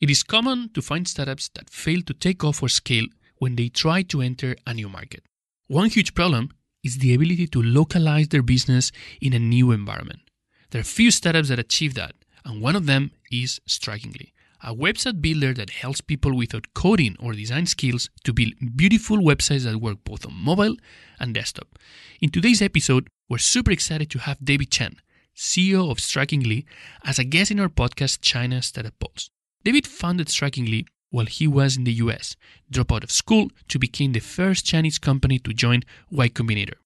It is common to find startups that fail to take off or scale when they try to enter a new market. One huge problem is the ability to localize their business in a new environment. There are few startups that achieve that, and one of them is Strikingly, a website builder that helps people without coding or design skills to build beautiful websites that work both on mobile and desktop. In today's episode, we're super excited to have David Chen, CEO of Strikingly, as a guest in our podcast China Startup Pulse. David founded Strikingly while he was in the US, dropped out of school to become the first Chinese company to join Y Combinator.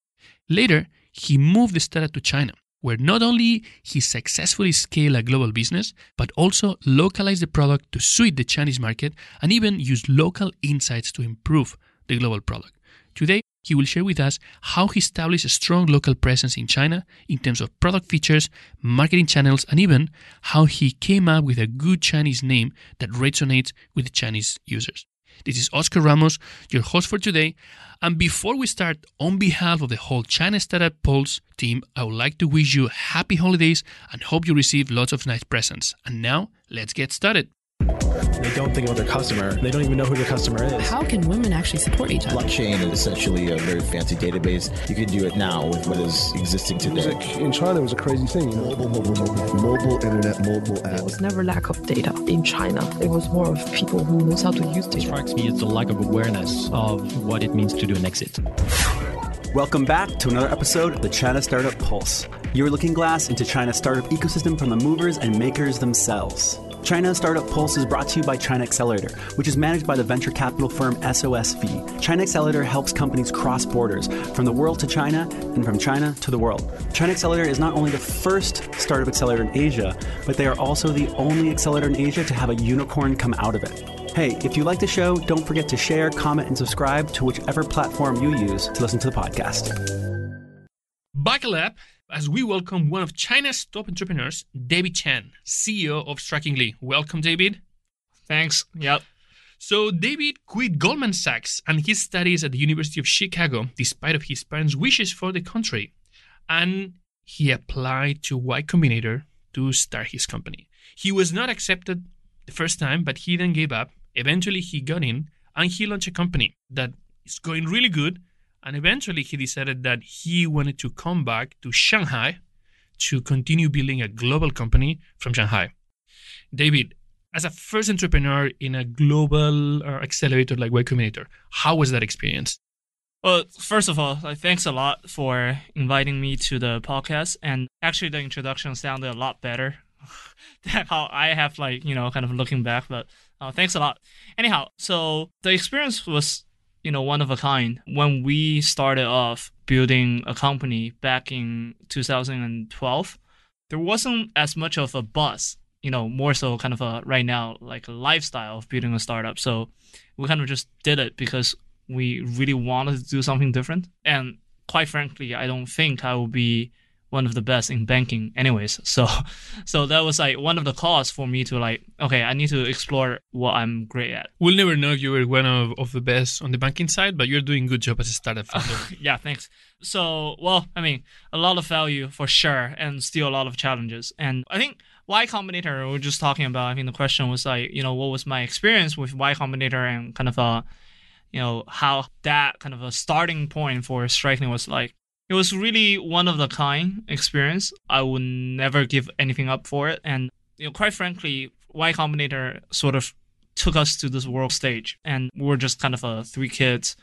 Later, he moved the startup to China, where not only he successfully scaled a global business, but also localized the product to suit the Chinese market and even used local insights to improve the global product. Today, he will share with us how he established a strong local presence in China in terms of product features, marketing channels, and even how he came up with a good Chinese name that resonates with Chinese users. This is Oscar Ramos, your host for today. And before we start, on behalf of the whole China Startup Pulse team, I would like to wish you happy holidays and hope you receive lots of nice presents. And now, let's get started. They don't think about their customer. They don't even know who their customer is. How can women actually support each other? Blockchain is essentially a very fancy database. You can do it now with what is existing today. Music in China was a crazy thing. You know? Mobile, mobile, mobile, mobile internet, mobile app. There was never lack of data in China. It was more of people who knows how to use It data. strikes me as the lack of awareness of what it means to do an exit. Welcome back to another episode of the China Startup Pulse, your looking glass into China's startup ecosystem from the movers and makers themselves. China Startup Pulse is brought to you by China Accelerator, which is managed by the venture capital firm SOSV. China Accelerator helps companies cross borders from the world to China and from China to the world. China Accelerator is not only the first startup accelerator in Asia, but they are also the only accelerator in Asia to have a unicorn come out of it. Hey, if you like the show, don't forget to share, comment, and subscribe to whichever platform you use to listen to the podcast. Buckle up as we welcome one of China's top entrepreneurs, David Chen, CEO of Strikingly. Welcome, David. Thanks. Yep. So David quit Goldman Sachs and his studies at the University of Chicago despite of his parents' wishes for the country. And he applied to Y Combinator to start his company. He was not accepted the first time, but he then gave up. Eventually he got in and he launched a company that is going really good. And eventually he decided that he wanted to come back to Shanghai to continue building a global company from Shanghai. David, as a first entrepreneur in a global uh, accelerator like Y Combinator, how was that experience? Well, first of all, thanks a lot for inviting me to the podcast. And actually, the introduction sounded a lot better than how I have, like, you know, kind of looking back. But uh, thanks a lot. Anyhow, so the experience was, you know, one of a kind. When we started off building a company back in 2012, there wasn't as much of a buzz, you know, more so kind of a right now, like a lifestyle of building a startup. So we kind of just did it because we really wanted to do something different. And quite frankly, I don't think I will be one of the best in banking anyways. So so that was like one of the cause for me to like, okay, I need to explore what I'm great at. We'll never know if you were one of, of the best on the banking side, but you're doing a good job as a startup founder. yeah, thanks. So, well, I mean, a lot of value for sure, and still a lot of challenges. And I think Y Combinator, we were just talking about. I think the question was like, you know, what was my experience with Y Combinator and kind of uh, you know, how that kind of a starting point for striking was like. It was really one of the kind experience. I would never give anything up for it, and you know, quite frankly, Y Combinator sort of took us to this world stage, and we were just kind of uh, three kids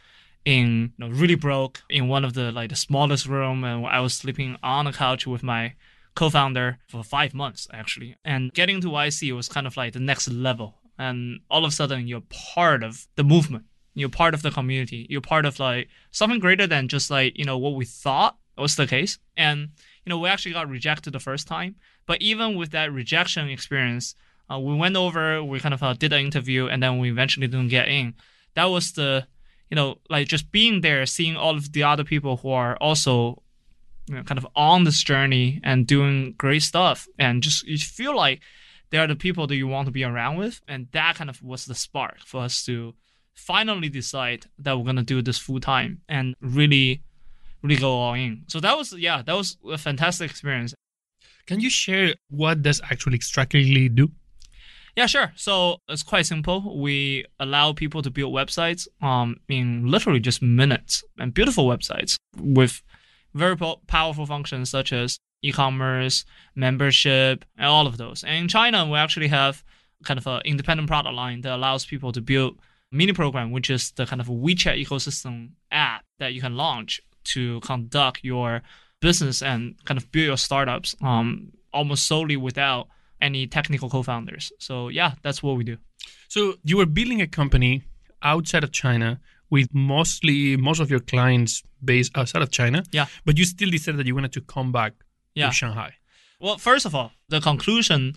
in you know, really broke in one of the like the smallest room. And I was sleeping on a couch with my co-founder for five months actually. And getting to YC was kind of like the next level. And all of a sudden you're part of the movement you're part of the community. You're part of like something greater than just like you know what we thought was the case. And you know we actually got rejected the first time. But even with that rejection experience uh, we went over we kind of uh, did an interview and then we eventually didn't get in. That was the you know, like just being there, seeing all of the other people who are also, you know, kind of on this journey and doing great stuff, and just you feel like they are the people that you want to be around with, and that kind of was the spark for us to finally decide that we're gonna do this full time and really, really go all in. So that was yeah, that was a fantastic experience. Can you share what does actually Strikingly do? Yeah, sure. So it's quite simple. We allow people to build websites um, in literally just minutes and beautiful websites with very po- powerful functions such as e-commerce, membership, and all of those. And in China, we actually have kind of an independent product line that allows people to build mini program, which is the kind of WeChat ecosystem app that you can launch to conduct your business and kind of build your startups um, almost solely without any technical co-founders. So yeah, that's what we do. So you were building a company outside of China with mostly most of your clients based outside of China. Yeah. But you still decided that you wanted to come back Yeah. to Shanghai. Well, first of all, the conclusion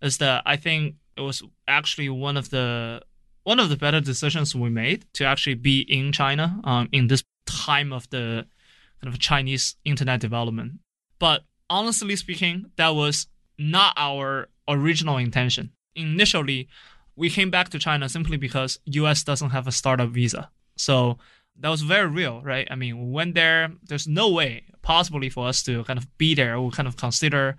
is that I think it was actually one of the one of the better decisions we made to actually be in China um, in this time of the kind of Chinese internet development. But honestly speaking, that was not our original intention. Initially, we came back to China simply because US doesn't have a startup visa. So that was very real, right? I mean, we went there, there's no way possibly for us to kind of be there or kind of consider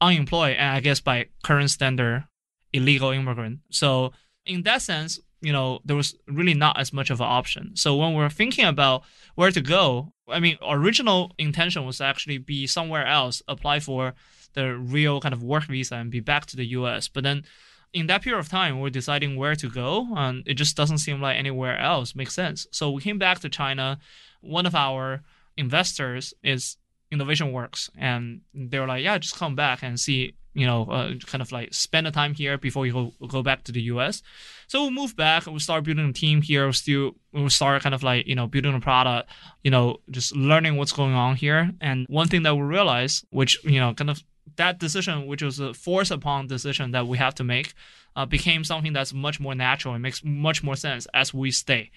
unemployed and I guess by current standard illegal immigrant. So in that sense, you know, there was really not as much of an option. So when we're thinking about where to go, I mean, original intention was actually be somewhere else, apply for the real kind of work visa and be back to the US. But then in that period of time, we're deciding where to go, and it just doesn't seem like anywhere else makes sense. So we came back to China. One of our investors is Innovation Works, and they were like, "Yeah, just come back and see, you know, uh, kind of like spend the time here before you go go back to the U.S." So we move back. And We start building a team here. We still we start kind of like you know building a product, you know, just learning what's going on here. And one thing that we realized, which you know, kind of that decision, which was a force upon decision that we have to make, uh, became something that's much more natural and makes much more sense as we stay.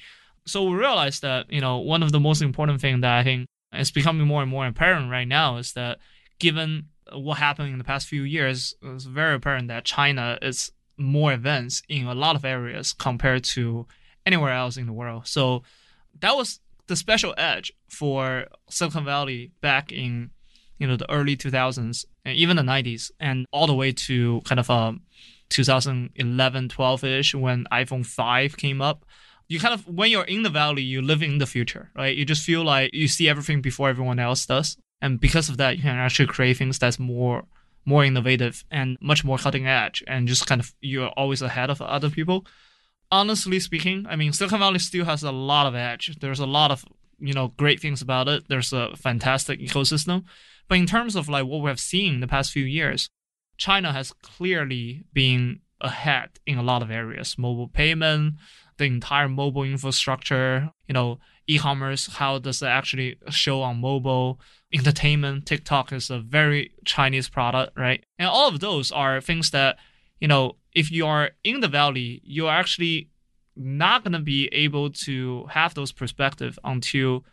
So we realized that you know one of the most important thing that I think is becoming more and more apparent right now is that given what happened in the past few years, it's very apparent that China is more advanced in a lot of areas compared to anywhere else in the world. So that was the special edge for Silicon Valley back in you know the early 2000s and even the 90s and all the way to kind of um 2011 12ish when iphone 5 came up. You kind of when you're in the valley you live in the future right? You just feel like you see everything before everyone else does and because of that you can actually create things that's more more innovative and much more cutting edge and just kind of you're always ahead of other people. Honestly speaking i mean silicon valley still has a lot of edge. There's a lot of you know great things about it. There's a fantastic ecosystem. But in terms of like what we have seen in the past few years china has clearly been ahead in a lot of areas. Mobile payment the entire mobile infrastructure you know e-commerce how does it actually show on mobile entertainment tiktok is a very chinese product right? And all of those are things that you know if you are in the valley you're actually not going to be able to have those perspective until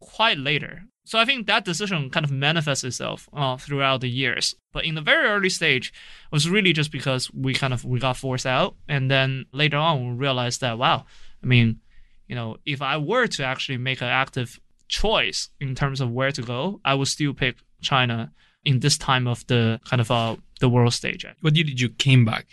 quite later. So I think that decision kind of manifests itself uh, throughout the years. But in the very early stage, it was really just because we kind of we got forced out, and then later on we realized that wow, I mean, you know, if I were to actually make an active choice in terms of where to go, I would still pick China in this time of the kind of uh, the world stage. What year did you came back?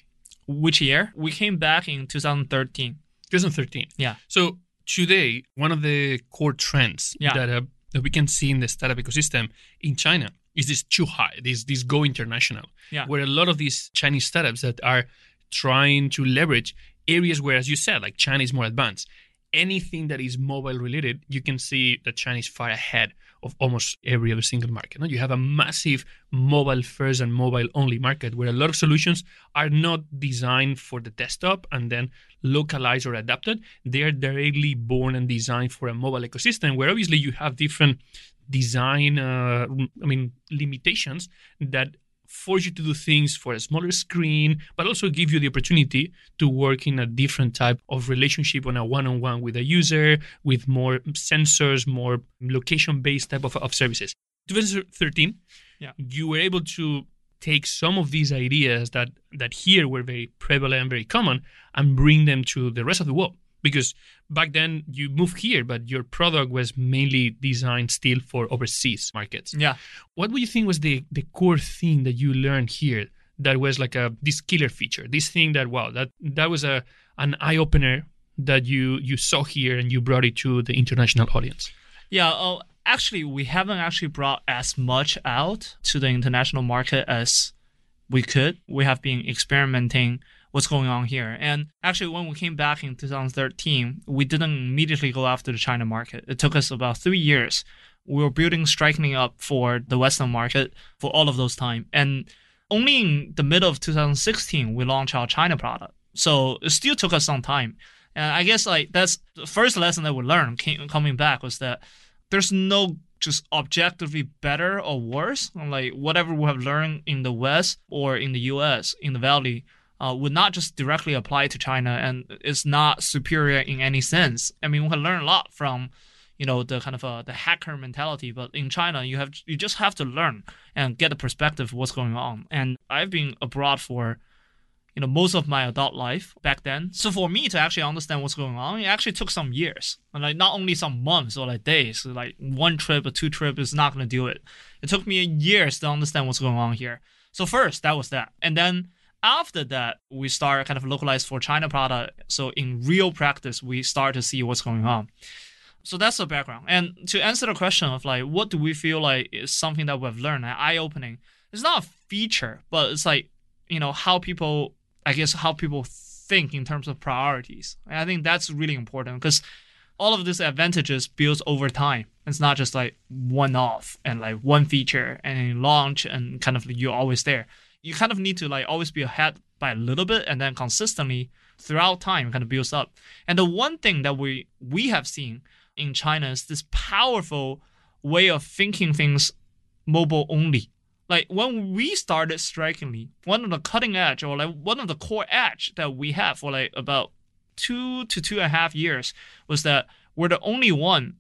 Which year? We came back in 2013. 2013. Yeah. So today, one of the core trends Yeah. that uh, that we can see in the startup ecosystem in China is this chuhai, this this go international, Yeah. where a lot of these Chinese startups that are trying to leverage areas where, as you said, like China is more advanced. Anything that is mobile related, you can see that China is far ahead of almost every other single market. You have a massive mobile first and mobile only market where a lot of solutions are not designed for the desktop and then localized or adapted. They are directly born and designed for a mobile ecosystem where obviously you have different design, uh, I mean, limitations that force you to do things for a smaller screen, but also give you the opportunity to work in a different type of relationship on a one-on-one with a user, with more sensors, more location-based type of, of services. 2013, Yeah. you were able to take some of these ideas that that here were very prevalent and very common and bring them to the rest of the world because back then you moved here but your product was mainly designed still for overseas markets Yeah. what would you think was the, the core thing that you learned here that was like a this killer feature, this thing that wow, that that was a an eye opener that you you saw here and you brought it to the international audience? Yeah, oh, actually, we haven't actually brought as much out to the international market as we could. We have been experimenting what's going on here. And actually, when we came back in 2013, we didn't immediately go after the China market. It took us about three years. We were building Strikingly up for the Western market for all of those time. And only in the middle of 2016, we launched our China product. So it still took us some time. And I guess like that's the first lesson that we learned came, coming back was that there's no just objectively better or worse. Like whatever we have learned in the West or in the US, in the Valley, uh, would not just directly apply to China and it's not superior in any sense. I mean, we can learn a lot from, you know, the kind of uh, the hacker mentality, but in China, you have you just have to learn and get a perspective of what's going on. And I've been abroad for you know, most of my adult life back then. So for me to actually understand what's going on, it actually took some years. And like not only some months or like days, like one trip or two trip is not gonna do it. It took me years to understand what's going on here. So first that was that. And then after that, we start kind of localized for China product. So in real practice, we start to see what's going on. So that's the background. And to answer the question of like, what do we feel like is something that we've learned, eye opening? It's not a feature, but it's like, you know, how people I guess how people think in terms of priorities. And I think that's really important because all of these advantages builds over time. It's not just like one off and like one feature and launch and kind of you're always there. You kind of need to like always be ahead by a little bit and then consistently throughout time kind of builds up. And the one thing that we we have seen in China is this powerful way of thinking things mobile only. Like when we started strikingly one of the cutting edge or like one of the core edge that we have for like about two to two and a half years was that we're the only one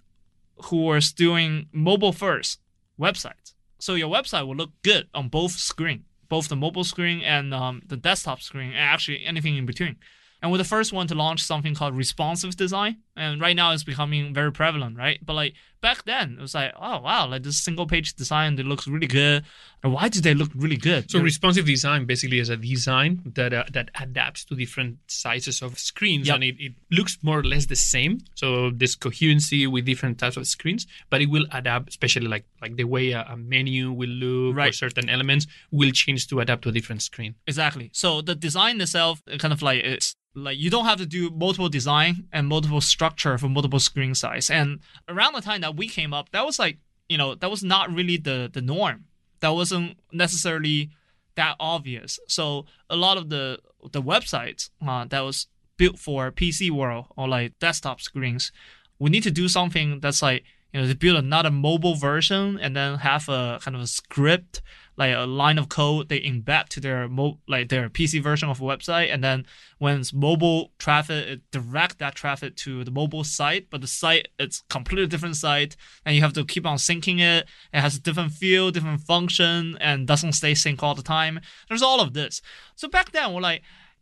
who was doing mobile first websites. So your website will look good on both screen both the mobile screen and um, the desktop screen and actually anything in between and we're the first one to launch something called responsive design. And right now it's becoming very prevalent, right? But like back then, it was like, oh wow, like this single page design that looks really good. And why do they look really good? So responsive design basically is a design that uh, that adapts to different sizes of screens, Yep. and it, it looks more or less the same. So there's coherency with different types of screens, but it will adapt, especially like like the way a, a menu will look or certain elements will change to adapt to a different screen. Exactly. So the design itself, kind of like it's like you don't have to do multiple design and multiple structure for multiple screen size. And around the time that we came up, that was like you know that was not really the the norm. That wasn't necessarily that obvious. So a lot of the the websites uh, that was built for PC world or like desktop screens, we need to do something that's like you know to build another mobile version and then have a kind of a script like a line of code they embed to their mo- like their PC version of a website, and then when it's mobile traffic, it direct that traffic to the mobile site. But the site it's completely different site, and you have to keep on syncing it. It has a different feel, different function, and doesn't stay sync all the time. There's all of this. So back then, we're like.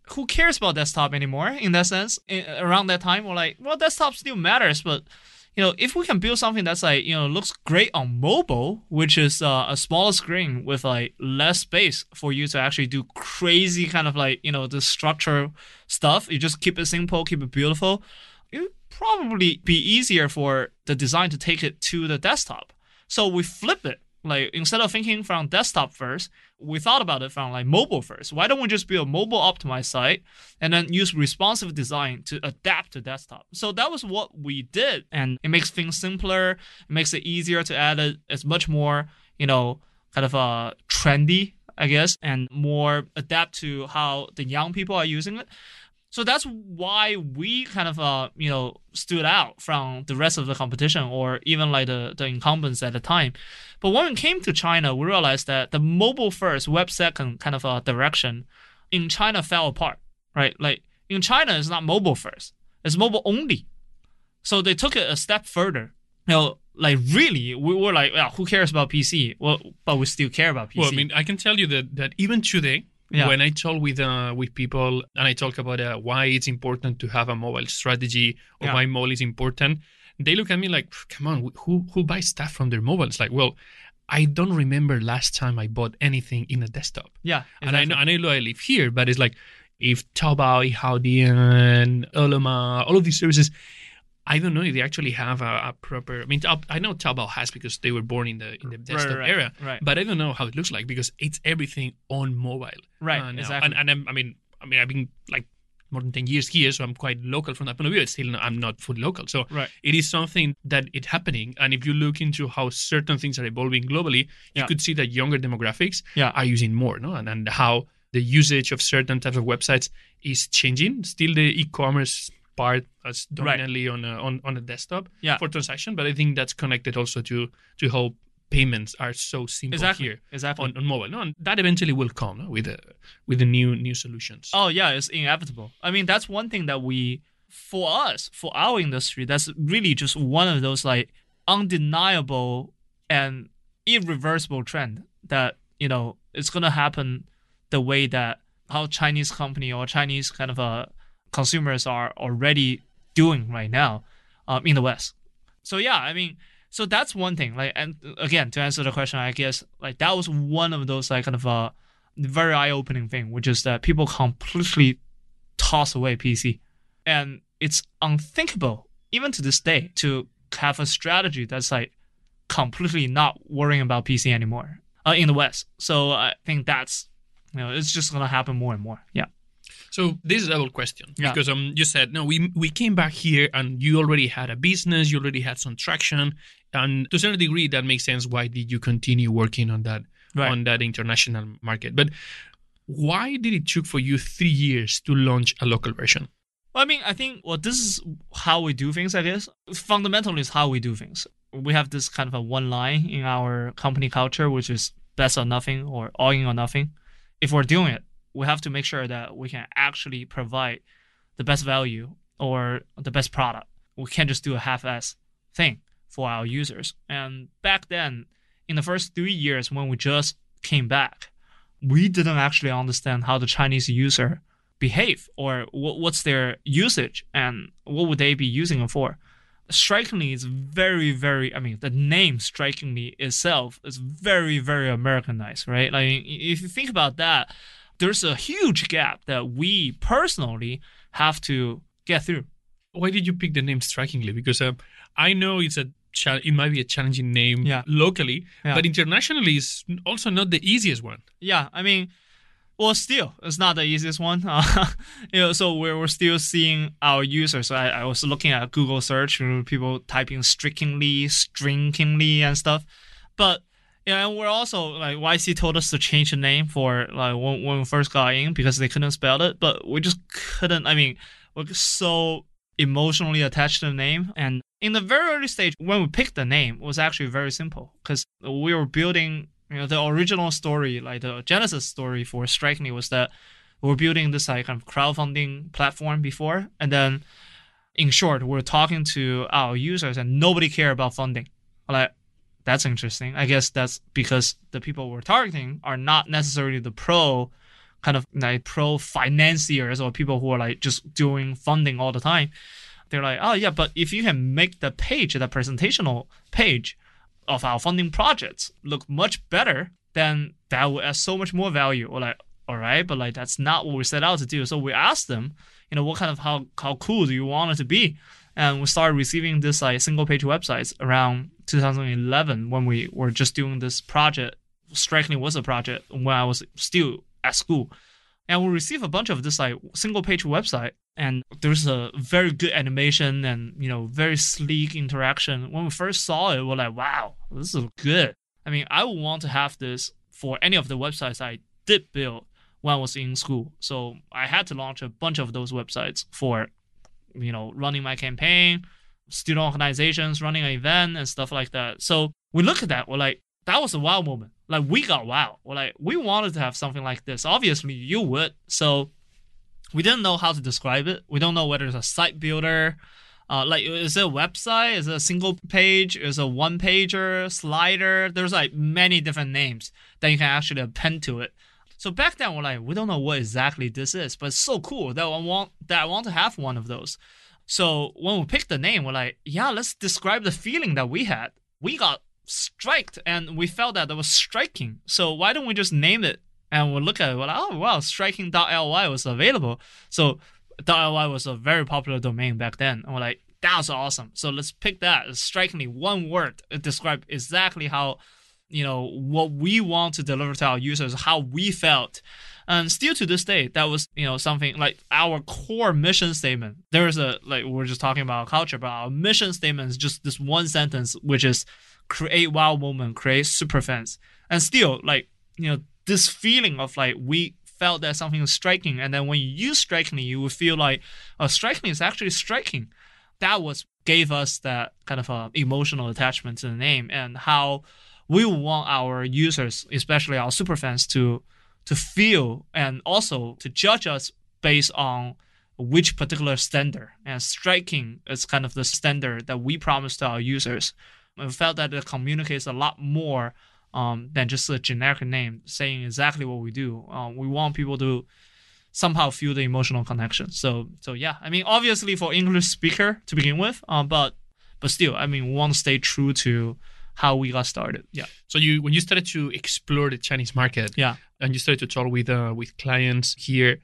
Who cares about desktop anymore? In that sense, in, around that time, we're like, well, desktop still matters, but you know, if we can build something that's like, you know, looks great on mobile, which is uh, a smaller screen with like less space for you to actually do crazy kind of like, you know, the structure stuff. You just keep it simple, keep it beautiful. It would probably be easier for the design to take it to the desktop. So we flip it. Like instead of thinking from desktop first, we thought about it from like mobile first. Why don't we just build a mobile optimized site and then use responsive design to adapt to desktop? So that was what we did, and it makes things simpler. It makes it easier to add it. It's much more, you know, kind of uh trendy, I guess, and more adapt to how the young people are using it. So that's why we kind of uh you know stood out from the rest of the competition or even like the, the incumbents at the time. But when we came to China, we realized that the mobile first, web second kind of uh, direction in China fell apart, right? Like in China, it's not mobile first, it's mobile only. So they took it a step further. You know, like really, we were like, well, who cares about PC? Well, but we still care about PC. Well, I mean, I can tell you that that even today, Yeah. when I talk with uh, with people and I talk about uh, why it's important to have a mobile strategy or Yeah. why mobile is important, they look at me like, "Come on, who who buys stuff from their mobile?" It's like, well, I don't remember last time I bought anything in a desktop. Yeah, And I know, I know I live here, but it's like if Taobao, Yihaodian, Ele.me, all of these services, I don't know if they actually have a, a proper. I mean, I know Taobao has because they were born in the in the desktop right, era, right. but I don't know how it looks like because it's everything on mobile. Right, uh, exactly. And, and I'm, I mean, I mean, I've been like more than ten years here, so I'm quite local from that point of view. It's still, not- I'm not fully local, so Right. it is something that it's happening. And if you look into how certain things are evolving globally, you Yeah. could see that younger demographics Yeah. are using more, no? And, and how the usage of certain types of websites is changing. Still, the e-commerce part is dominantly on a, on on a desktop Yeah. for transaction, but I think that's connected also to to how payments are so simple Exactly. here Exactly. on, on mobile. No, and that eventually will come no? with the with the new new solutions. Oh yeah, it's inevitable. I mean, that's one thing that we, for us, for our industry, that's really just one of those like undeniable and irreversible trend that you know it's gonna happen the way that how Chinese company or Chinese kind of uh, consumers are already doing right now um, in the West. So yeah, I mean, so that's one thing. Like, and again, to answer the question, I guess like that was one of those like kind of uh very eye-opening thing, which is that people completely toss away PC, and it's unthinkable even to this day to have a strategy that's like completely not worrying about PC anymore uh, in the West. So I think that's you know it's just gonna happen more and more. Yeah. So this is a double question Yeah. because um you said no we we came back here and you already had a business you already had some traction and to a certain degree that makes sense why did you continue working on that Right. on that international market but why did it took for you three years to launch a local version Well, I mean, I think well, this is how we do things. I guess fundamentally is how we do things. We have this kind of a one line in our company culture, which is best or nothing or all in or nothing. If we're doing it, we have to make sure that we can actually provide the best value or the best product. We can't just do a half-ass thing for our users. And back then, in the first three years when we just came back, we didn't actually understand how the Chinese user behave or what's their usage and what would they be using it for. Strikingly, it's very, very. I mean, the name strikingly itself is very, very Americanized, right? Like, if you think about that, there's a huge gap that we personally have to get through. why did you pick the name strikingly because um, i know it's a cha- it might be a challenging name Yeah. locally Yeah. but internationally it's also not the easiest one Yeah, I mean, well, still, it's not the easiest one. Uh, you know, so we're, we're still seeing our users. I, I was looking at Google search, you know, people typing strikingly, stringingly, and stuff. But yeah, and we're also like YC told us to change the name for like when, when we first got in because they couldn't spell it, but we just couldn't. I mean, we're so emotionally attached to the name, and in the very early stage when we picked the name, was actually very simple because we were building you know the original story like the genesis story for strikingly was that we were building this like kind of crowdfunding platform before and then in short we're talking to our users and nobody care about funding like that's interesting i guess that's because the people we're targeting are not necessarily the pro kind of like pro financiers or people who are like just doing funding all the time they're like oh yeah but if you can make the page the presentational page of our funding projects look much better, then that will add so much more value. Or like, all right, but like that's not what we set out to do. So we asked them, you know, what kind of how how cool do you want it to be? And we started receiving this like single page websites around 2011 when we were just doing this project. Strikingly was a project when I was still at school. And we received a bunch of this like single page website and there's a very good animation and you know very sleek interaction. When we first saw it, we're like, wow, this is good. I mean, I would want to have this for any of the websites I did build when I was in school. So I had to launch a bunch of those websites for, you know, running my campaign, student organizations, running an event and stuff like that. So we look at that, we're like, that was a wow moment. Like we got wow. We're like, we wanted to have something like this. Obviously you would. So we didn't know how to describe it. We don't know whether it's a site builder, uh, like is it a website? Is it a single page? Is it a one pager, slider? There's like many different names that you can actually append to it. So back then we're like, we don't know what exactly this is, but it's so cool that I want that I want to have one of those. So when we picked the name, we're like, yeah, let's describe the feeling that we had. We got striked, and we felt that it was striking. So why don't we just name it? And we'll look at it, we're like, oh wow, striking.ly was available. So .ly was a very popular domain back then. And we're like, that's awesome. So let's pick that. Strikingly one word to describe exactly how, you know, what we want to deliver to our users, how we felt. And still to this day, that was, you know, something like our core mission statement. There is a, like, we're just talking about culture, but our mission statement is just this one sentence, which is create wow moment, create super fans. And still, like, you know, this feeling of like, we felt that something is striking. And then when you use strikingly, you would feel like, oh, striking is actually striking. That was gave us that kind of uh, emotional attachment to the name and how we want our users, especially our super fans, to to feel and also to judge us based on which particular standard. And striking is kind of the standard that we promise to our users. We felt that it communicates a lot more um, than just a generic name saying exactly what we do. Um, we want people to somehow feel the emotional connection. So, so yeah, I mean, obviously for English speaker to begin with, um, but but still, I mean, we want to stay true to how we got started. Yeah. So you when you started to explore the Chinese market, yeah, and you started to talk with uh, with clients here,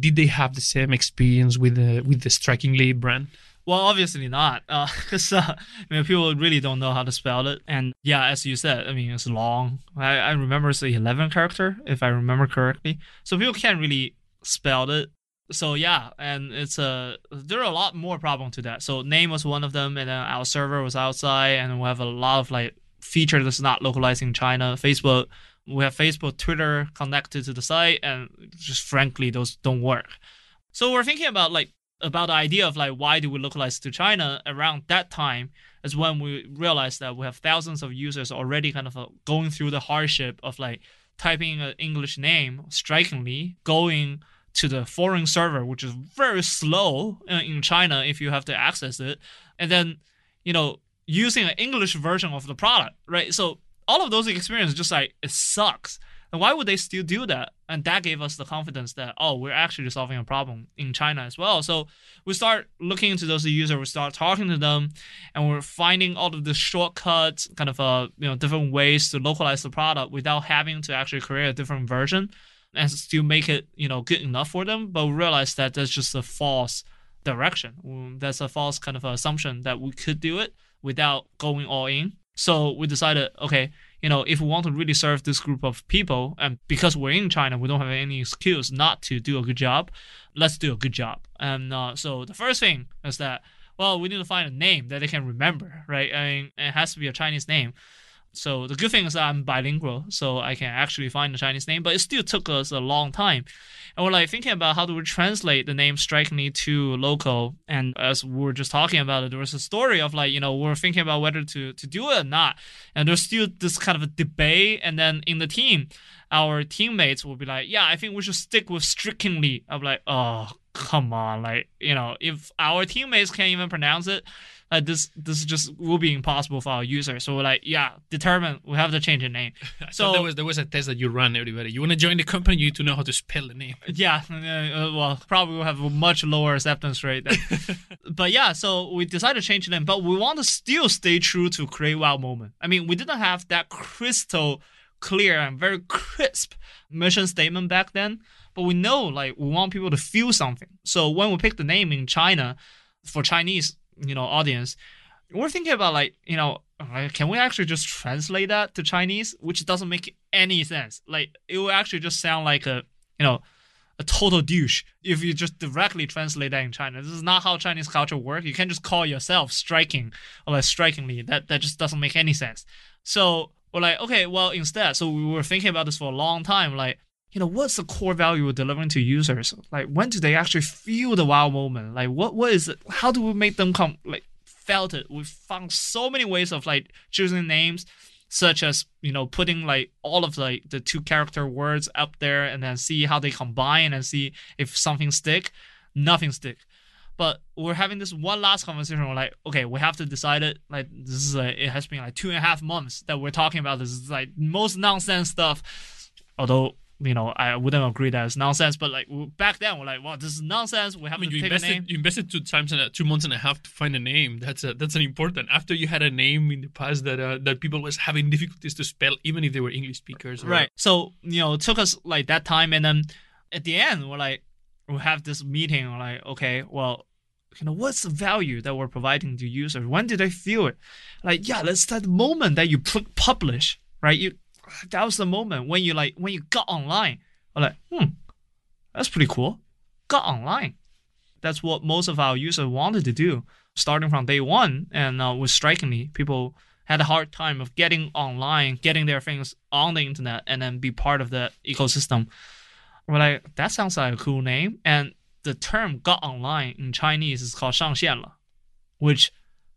did they have the same experience with the with the Strikingly brand? Well, obviously not, because uh, uh, I mean, people really don't know how to spell it. And yeah, as you said, I mean, it's long. I, I remember it's a 11 character, if I remember correctly. So people can't really spell it. So yeah, and it's a there are a lot more problem to that. So name was one of them, and then our server was outside, and we have a lot of like feature that's not localized in China. Facebook, we have Facebook, Twitter connected to the site, and just frankly, those don't work. So we're thinking about like about the idea of like why do we localize to China around that time is when we realized that we have thousands of users already kind of uh, going through the hardship of like typing an English name strikingly, going to the foreign server, which is very slow uh, in China if you have to access it, and then you know using an English version of the product, right? So all of those experiences just like it sucks. And why would they still do that? And that gave us the confidence that, oh, we're actually solving a problem in China as well. So we start looking into those users, we start talking to them, and we're finding all of the shortcuts, kind of uh, you know, different ways to localize the product without having to actually create a different version and still make it, you know, good enough for them. But we realized that that's just a false direction. That's a false kind of assumption that we could do it without going all in. So we decided, okay, you know, if we want to really serve this group of people, and because we're in China, we don't have any excuse not to do a good job. Let's do a good job. And uh, so the first thing is that, well, we need to find a name that they can remember, right? I mean, it has to be a Chinese name. So the good thing is that I'm bilingual, so I can actually find the Chinese name, but it still took us a long time. And we're like thinking about how do we translate the name strikingly to local. And as we were just talking about it, there was a story of like, you know, we are thinking about whether to, to do it or not. And there's still this kind of a debate. And then in the team, our teammates will be like, yeah, I think we should stick with strikingly. I'm like, oh, come on. Like, you know, if our teammates can't even pronounce it, uh, this this just will be impossible for our users. So we're like, yeah, determined. We have to change the name. so there was there was a test that you run everybody. You want to join the company, you need to know how to spell the name. Yeah, uh, well, probably will have a much lower acceptance rate. but yeah, so we decided to change the name, but we want to still stay true to create wow moment. I mean, we didn't have that crystal clear and very crisp mission statement back then, but we know like we want people to feel something. So when we picked the name in China for Chinese you know audience we're thinking about like you know can we actually just translate that to chinese? Which doesn't make any sense. Like it will actually just sound like a you know a total douche if you just directly translate that in china. This is not how chinese culture works. You can't just call yourself striking or like strikingly that that just doesn't make any sense. So we're like okay well instead so we were thinking about this for a long time like you know what's the core value we're delivering to users? Like when do they actually feel the wow moment? Like what what is it how do we make them come like felt it? We found so many ways of like choosing names such as you know putting like all of like the two character words up there and then see how they combine and see if something stick. Nothing stick. But we're having this one last conversation we're like okay we have to decide it. Like this is it has been like two and a half months that we're talking about this. Is like most nonsense stuff. Although you know, I wouldn't agree that it's nonsense. But like back then, we're like, well, this is nonsense. We have I mean, to you pick a name. invested you invested two times and a, two months and a half to find a name. That's a, that's an important. After you had a name in the past that uh, that people was having difficulties to spell, even if they were English speakers. or- Right. So, you know, it took us like that time. And then at the end, we're like, we have this meeting. We're like, okay, well, you know, what's the value that we're providing to users? When did they feel it? Like, yeah, that's that moment that you click publish, right? You, that was the moment when you like when you got online. I'm like, hmm, that's pretty cool. Got online. That's what most of our users wanted to do, starting from day one. And uh, was strikingly, people had a hard time of getting online, getting their things on the internet, and then be part of the ecosystem. We're like, that sounds like a cool name. And the term "got online" in Chinese is called "shangxian le," which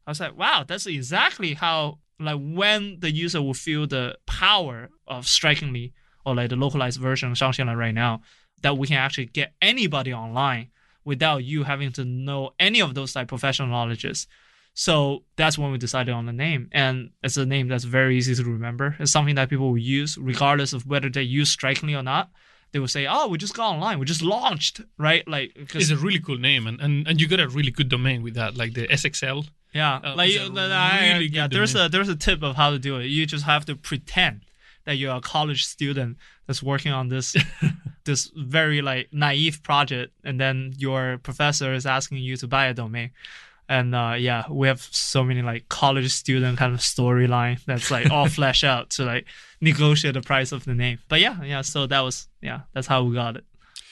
I was like, wow, that's exactly how like when the user will feel the power of strikingly or like the localized version of something like right now that we can actually get anybody online without you having to know any of those like professional knowledges so that's when we decided on the name and it's a name that's very easy to remember it's something that people will use regardless of whether they use strikingly or not they will say, "Oh, we just got online. We just launched, right?" Like, it's a really cool name, and and, and you got a really good domain with that, like the SXL yeah, uh, like, uh, I- really yeah, there's domain. a, there's a tip of how to do it. You just have to pretend that you're a college student that's working on this this very like naive project and then your professor is asking you to buy a domain and uh yeah we have so many like college student kind of storyline that's like all flesh out to like negotiate the price of the name but yeah yeah so that was yeah that's how we got it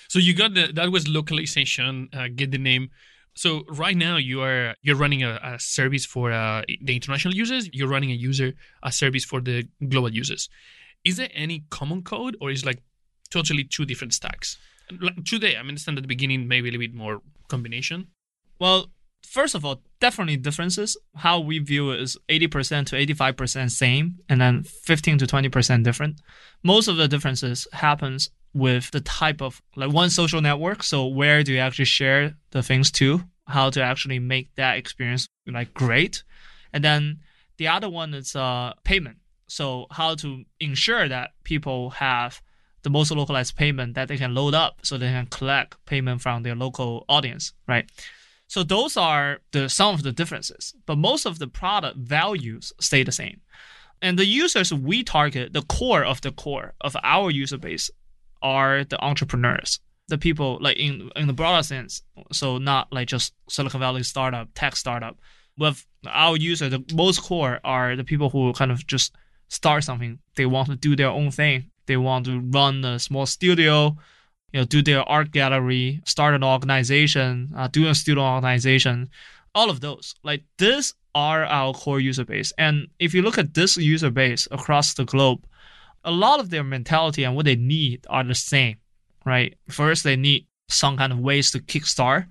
So you got the that was localization, uh, get the name. So right now you are you're running a, a service for uh, the international users. You're running a user a service for the global users. Is there any common code, or is like totally two different stacks? Like today, I understand at the beginning maybe a little bit more combination. Well, first of all, definitely differences. How we view it is 80% to 85% same, and then 15 to 20% different. Most of the differences happens with the type of like one social network. So where do you actually share the things to? How to actually make that experience like great, and then the other one is uh payment. So how to ensure that people have the most localized payment that they can load up so they can collect payment from their local audience, right? So those are the some of the differences, but most of the product values stay the same. And the users we target, the core of the core of our user base are the entrepreneurs, the people like in in the broader sense. So not like just Silicon Valley startup, tech startup. With our user, the most core are the people who kind of just start something. They want to do their own thing. They want to run a small studio, you know, do their art gallery, start an organization, uh, do a student organization, all of those. Like this are our core user base. And if you look at this user base across the globe, a lot of their mentality and what they need are the same, right? First, they need some kind of ways to kickstart.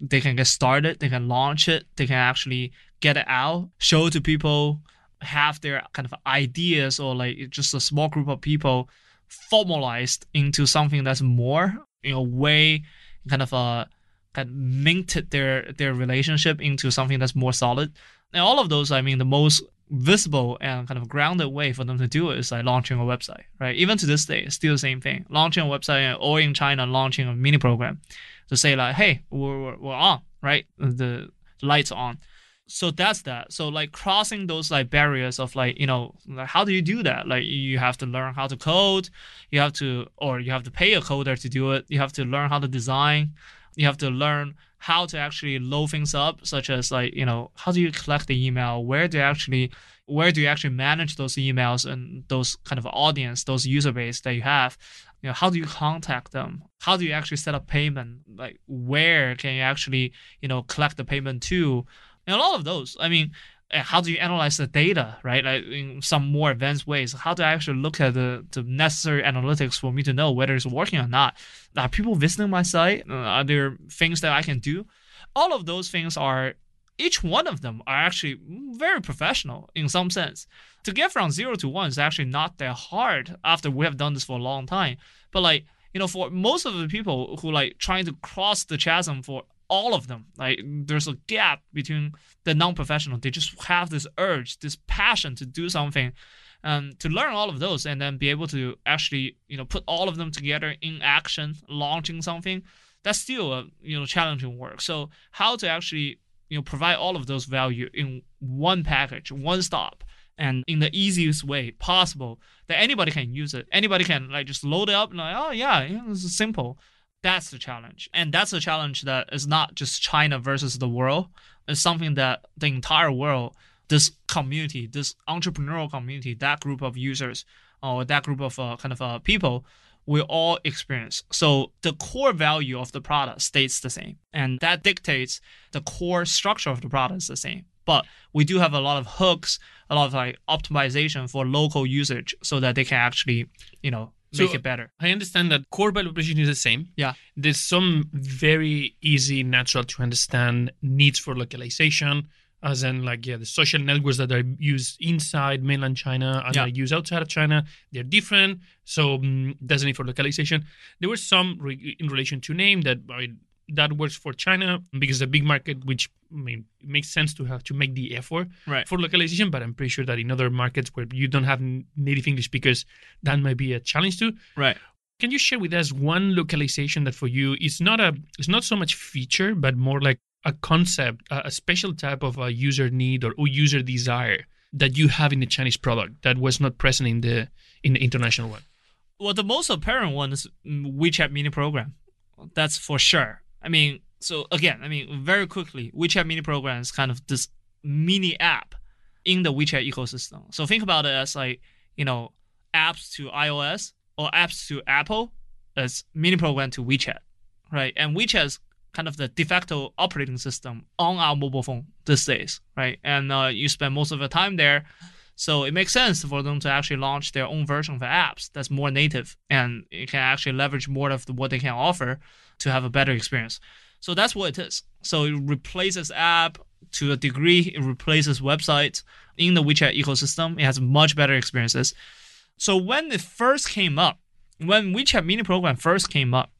They can get started, they can launch it, they can actually get it out, show to people, have their kind of ideas or like just a small group of people formalized into something that's more in a way kind of uh kind of minted their their relationship into something that's more solid and all of those i mean the most visible and kind of grounded way for them to do it is like launching a website right? Even to this day still the same thing. Launching a website or in china launching a mini program to say like hey we're, we're, we're on right? The lights on. So that's that. So like crossing those like barriers of like you know like how do you do that? Like you have to learn how to code you have to or you have to pay a coder to do it. You have to learn how to design. You have to learn how to actually load things up such as like you know how do you collect the email? Where do you actually where do you actually manage those emails and those kind of audience those user base that you have? You know how do you contact them? How do you actually set up payment? Like where can you actually you know collect the payment to? And a lot of those. I mean how do you analyze the data right? Like in some more advanced ways how do i actually look at the, the necessary analytics for me to know whether it's working or not. Are people visiting my site? Uh, are there things that i can do? All of those things are each one of them are actually very professional in some sense. To get from zero to one is actually not that hard after we have done this for a long time. But like you know for most of the people who like trying to cross the chasm for all of them like there's a gap between the non-professional they just have this urge this passion to do something um, to learn all of those and then be able to actually you know put all of them together in action, launching something, that's still a you know challenging work. So how to actually you know provide all of those value in one package, one stop, and in the easiest way possible that anybody can use it. Anybody can like just load it up and like, oh yeah, yeah it's simple. That's the challenge. And that's a challenge that is not just China versus the world. It's something that the entire world, this community, this entrepreneurial community, that group of users or that group of uh, kind of uh, people we all experience. So the core value of the product stays the same. And that dictates the core structure of the product is the same. But we do have a lot of hooks, a lot of like optimization for local usage so that they can actually, you know, make So- it better. I understand that core value proposition is the same. Yeah. There's some very easy, natural to understand needs for localization, as in like yeah, the social networks that are used inside mainland China and Yeah. are used outside of China, they're different. So mm there's a need for localization. There were some re- in relation to name that I that works for China because it's a big market, which I mean it makes sense to have to make the effort Right. for localization. But I'm pretty sure that in other markets where you don't have native English speakers, that might be a challenge too. Right. Can you share with us one localization that for you is not a it's not so much feature, but more like a concept, a, a special type of a user need or user desire that you have in the Chinese product that was not present in the in the international one? Well, the most apparent one is mm, WeChat mini program. That's for sure. I mean, so again, I mean, very quickly, WeChat mini program is kind of this mini app in the WeChat ecosystem. So think about it as like, you know, apps to iOS or apps to Apple as mini program to WeChat, right? And WeChat is kind of the de facto operating system on our mobile phone these days, right? And uh, you spend most of your time there. So it makes sense for them to actually launch their own version of the apps that's more native and it can actually leverage more of the, what they can offer to have a better experience. So that's what it is. So it replaces app to a degree. It replaces websites in the WeChat ecosystem. It has much better experiences. So when it first came up, when WeChat mini program first came up,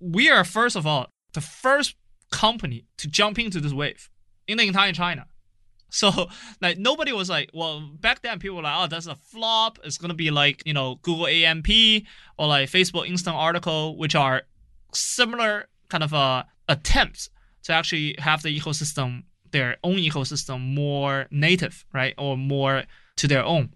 we are first of all the first company to jump into this wave in the entire China. So like nobody was like, well, back then people were like, oh, that's a flop. It's gonna be like you know Google AMP or like Facebook Instant Article, which are similar kind of uh, attempts to actually have the ecosystem, their own ecosystem, more native, right, or more to their own.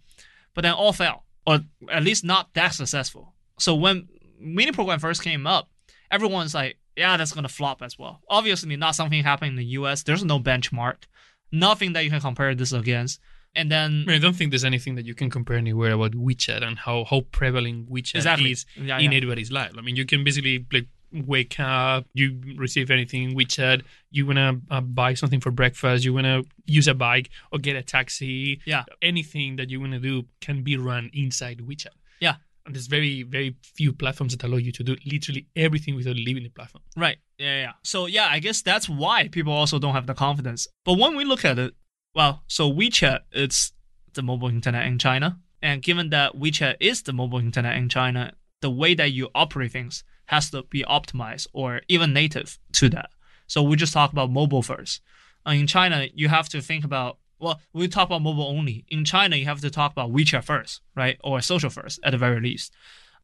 But then all fell, or at least not that successful. So when mini program first came up, everyone's like, yeah, that's gonna flop as well. Obviously, not something happening in the U.S. There's no benchmark, nothing that you can compare this against. And then I don't think there's anything that you can compare anywhere about WeChat and how, how prevalent WeChat Exactly. is Yeah, in yeah. everybody's life. I mean, you can basically like wake up, you receive anything in WeChat, you wanna uh, buy something for breakfast, you wanna use a bike or get a taxi. Yeah. anything that you wanna do can be run inside WeChat. Yeah. and there's very very few platforms that allow you to do literally everything without leaving the platform. Right. Yeah, yeah. So yeah, I guess that's why people also don't have the confidence. But when we look at it, well, so WeChat it's the mobile internet in China, and given that WeChat is the mobile internet in China, the way that you operate things has to be optimized or even native to that. So we just talk about mobile first. Uh, in China, you have to think about well, we talk about mobile only. In China, you have to talk about WeChat first, right, or social first at the very least.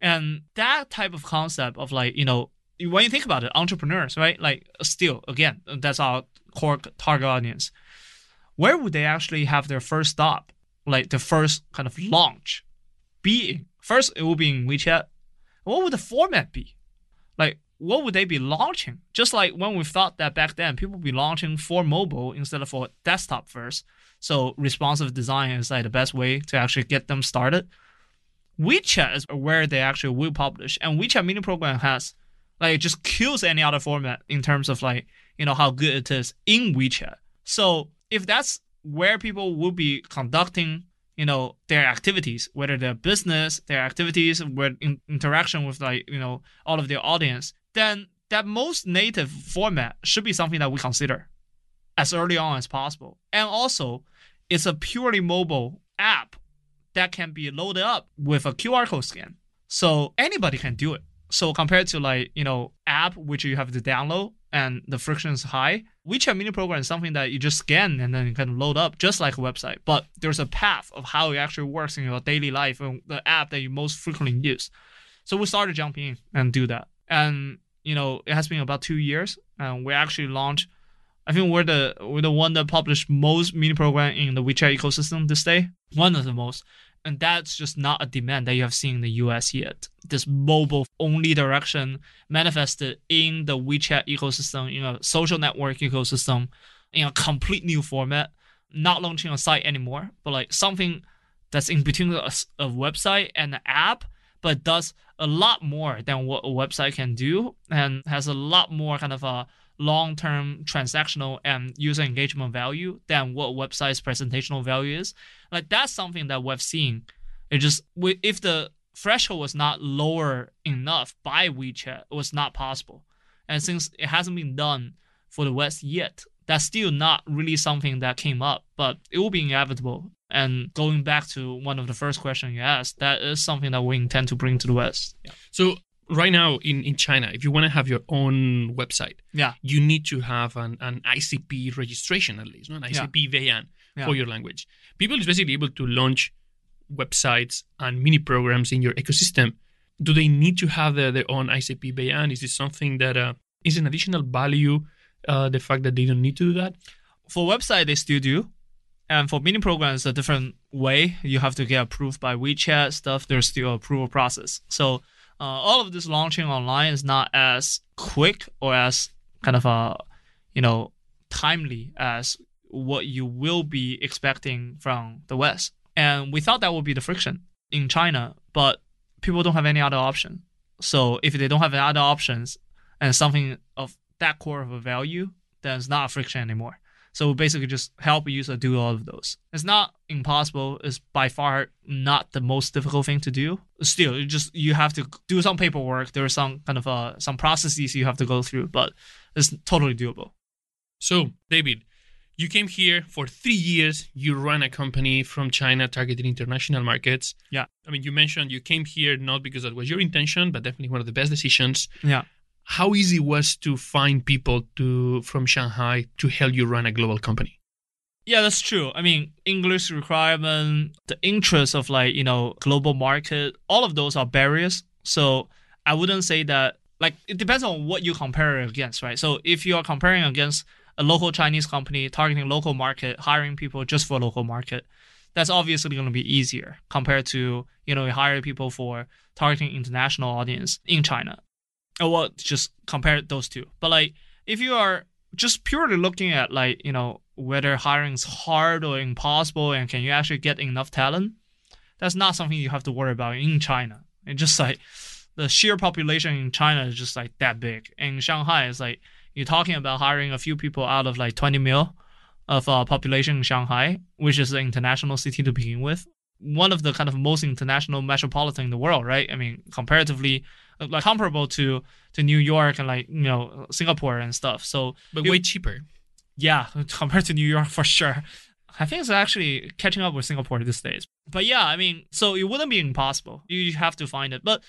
And that type of concept of like, you know, when you think about it, entrepreneurs, right? Like, still, again, that's our core target audience. Where would they actually have their first stop, like the first kind of launch? Be first, it will be in WeChat. What would the format be? Like, what would they be launching? Just like when we thought that back then, people would be launching for mobile instead of for desktop first. So responsive design is like the best way to actually get them started. WeChat is where they actually will publish, and WeChat mini program has like just kills any other format in terms of like you know how good it is in WeChat. So if that's where people will be conducting you know their activities, whether their business, their activities, with in, interaction with like you know all of their audience, then that most native format should be something that we consider as early on as possible. And also, it's a purely mobile app that can be loaded up with a QR code scan. So anybody can do it. So compared to like, you know, app which you have to download and the friction is high. WeChat mini program is something that you just scan and then you can load up just like a website. But there's a path of how it actually works in your daily life and the app that you most frequently use. So we started jumping in and do that. And you know, it has been about two years, and we actually launched. I think we're the we're the one that published most mini program in the WeChat ecosystem this day. One of the most, and that's just not a demand that you have seen in the US yet. This mobile only direction manifested in the WeChat ecosystem, in a social network ecosystem, in a complete new format. Not launching a site anymore, but like something that's in between a, a website and an app but does a lot more than what a website can do and has a lot more kind of a long-term transactional and user engagement value than what website's presentational value is. Like that's something that we've seen. It just if the threshold was not lower enough by WeChat, it was not possible. And since it hasn't been done for the West yet, that's still not really something that came up, but it will be inevitable and going back to one of the first questions you asked, that is something that we intend to bring to the West. Yeah. So right now in, in China, if you want to have your own website, yeah, you need to have an, an ICP registration at least, no? an ICP yeah. yeah. for your language. People is basically able to launch websites and mini programs in your ecosystem. Do they need to have their, their own ICP VN? Is this something that uh, is an additional value? Uh, the fact that they don't need to do that. For website, they still do. And for mini programs, a different way. You have to get approved by WeChat stuff. There's still approval process. So uh, all of this launching online is not as quick or as kind of a, uh, you know, timely as what you will be expecting from the West. And we thought that would be the friction in China, but people don't have any other option. So if they don't have other options and something of that core of a value, then it's not a friction anymore. So basically just help a user do all of those. It's not impossible. It's by far not the most difficult thing to do. Still, you just you have to do some paperwork. There are some kind of uh, some processes you have to go through, but it's totally doable. So, David, you came here for three years. You run a company from China targeting international markets. Yeah. I mean, you mentioned you came here not because that was your intention, but definitely one of the best decisions. Yeah how easy was to find people to from Shanghai to help you run a global company? Yeah, that's true. I mean, English requirement, the interest of like, you know, global market, all of those are barriers. So I wouldn't say that like it depends on what you compare against, right? So if you are comparing against a local Chinese company targeting local market, hiring people just for local market, that's obviously going to be easier compared to, you know, hire people for targeting international audience in China or well, just compare those two. But like, if you are just purely looking at like, you know, whether hiring is hard or impossible and can you actually get enough talent, that's not something you have to worry about in China. It's just like the sheer population in China is just like that big. In Shanghai, it's like you're talking about hiring a few people out of like 20 mil of uh, population in Shanghai, which is an international city to begin with. One of the kind of most international metropolitan in the world, right? I mean, comparatively, Uh, like comparable to to New York and like you know Singapore and stuff. So but way cheaper. Yeah, compared to New York for sure. I think it's actually catching up with Singapore these days. But yeah, I mean, so it wouldn't be impossible. You have to find it. But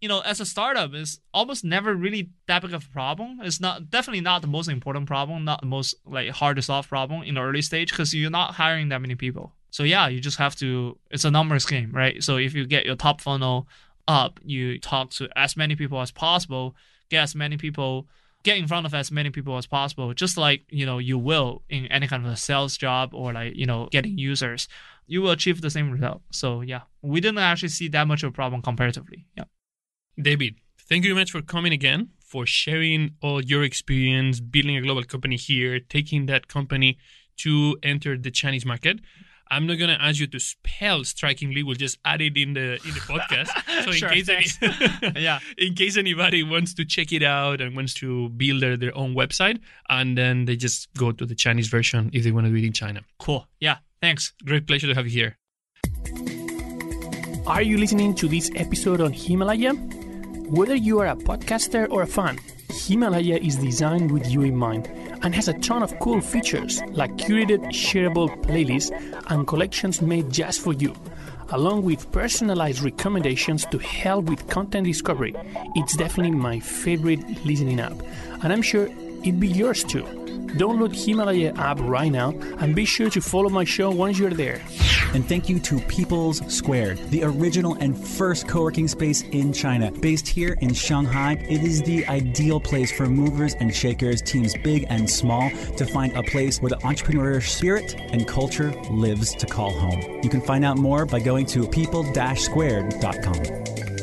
you know, as a startup, it's almost never really that big of a problem. It's not definitely not the most important problem, not the most like hard to solve problem in the early stage because you're not hiring that many people. So yeah, you just have to. It's a numbers game, right? So if you get your top funnel up, you talk to as many people as possible, get as many people, get in front of as many people as possible, just like you know you will in any kind of a sales job or like you know getting users, you will achieve the same result. So yeah, we didn't actually see that much of a problem comparatively. Yeah. David, thank you very much for coming again, for sharing all your experience building a global company here, taking that company to enter the Chinese market. I'm not gonna ask you to spell strikingly. We'll just add it in the in the podcast. So in case any, yeah, in case anybody wants to check it out and wants to build their, their own website, and then they just go to the Chinese version if they want to do it in China. Cool. Yeah. Thanks. Great pleasure to have you here. Are you listening to this episode on Himalaya? Whether you are a podcaster or a fan, Himalaya is designed with you in mind and has a ton of cool features like curated shareable playlists and collections made just for you, along with personalized recommendations to help with content discovery. It's definitely my favorite listening app, and I'm sure it'd be yours too. Download Himalaya app right now and be sure to follow my show once you're there. And thank you to People Squared, the original and first co working space in China. Based here in Shanghai, it is the ideal place for movers and shakers, teams big and small, to find a place where the entrepreneurial spirit and culture lives to call home. You can find out more by going to people squared.com.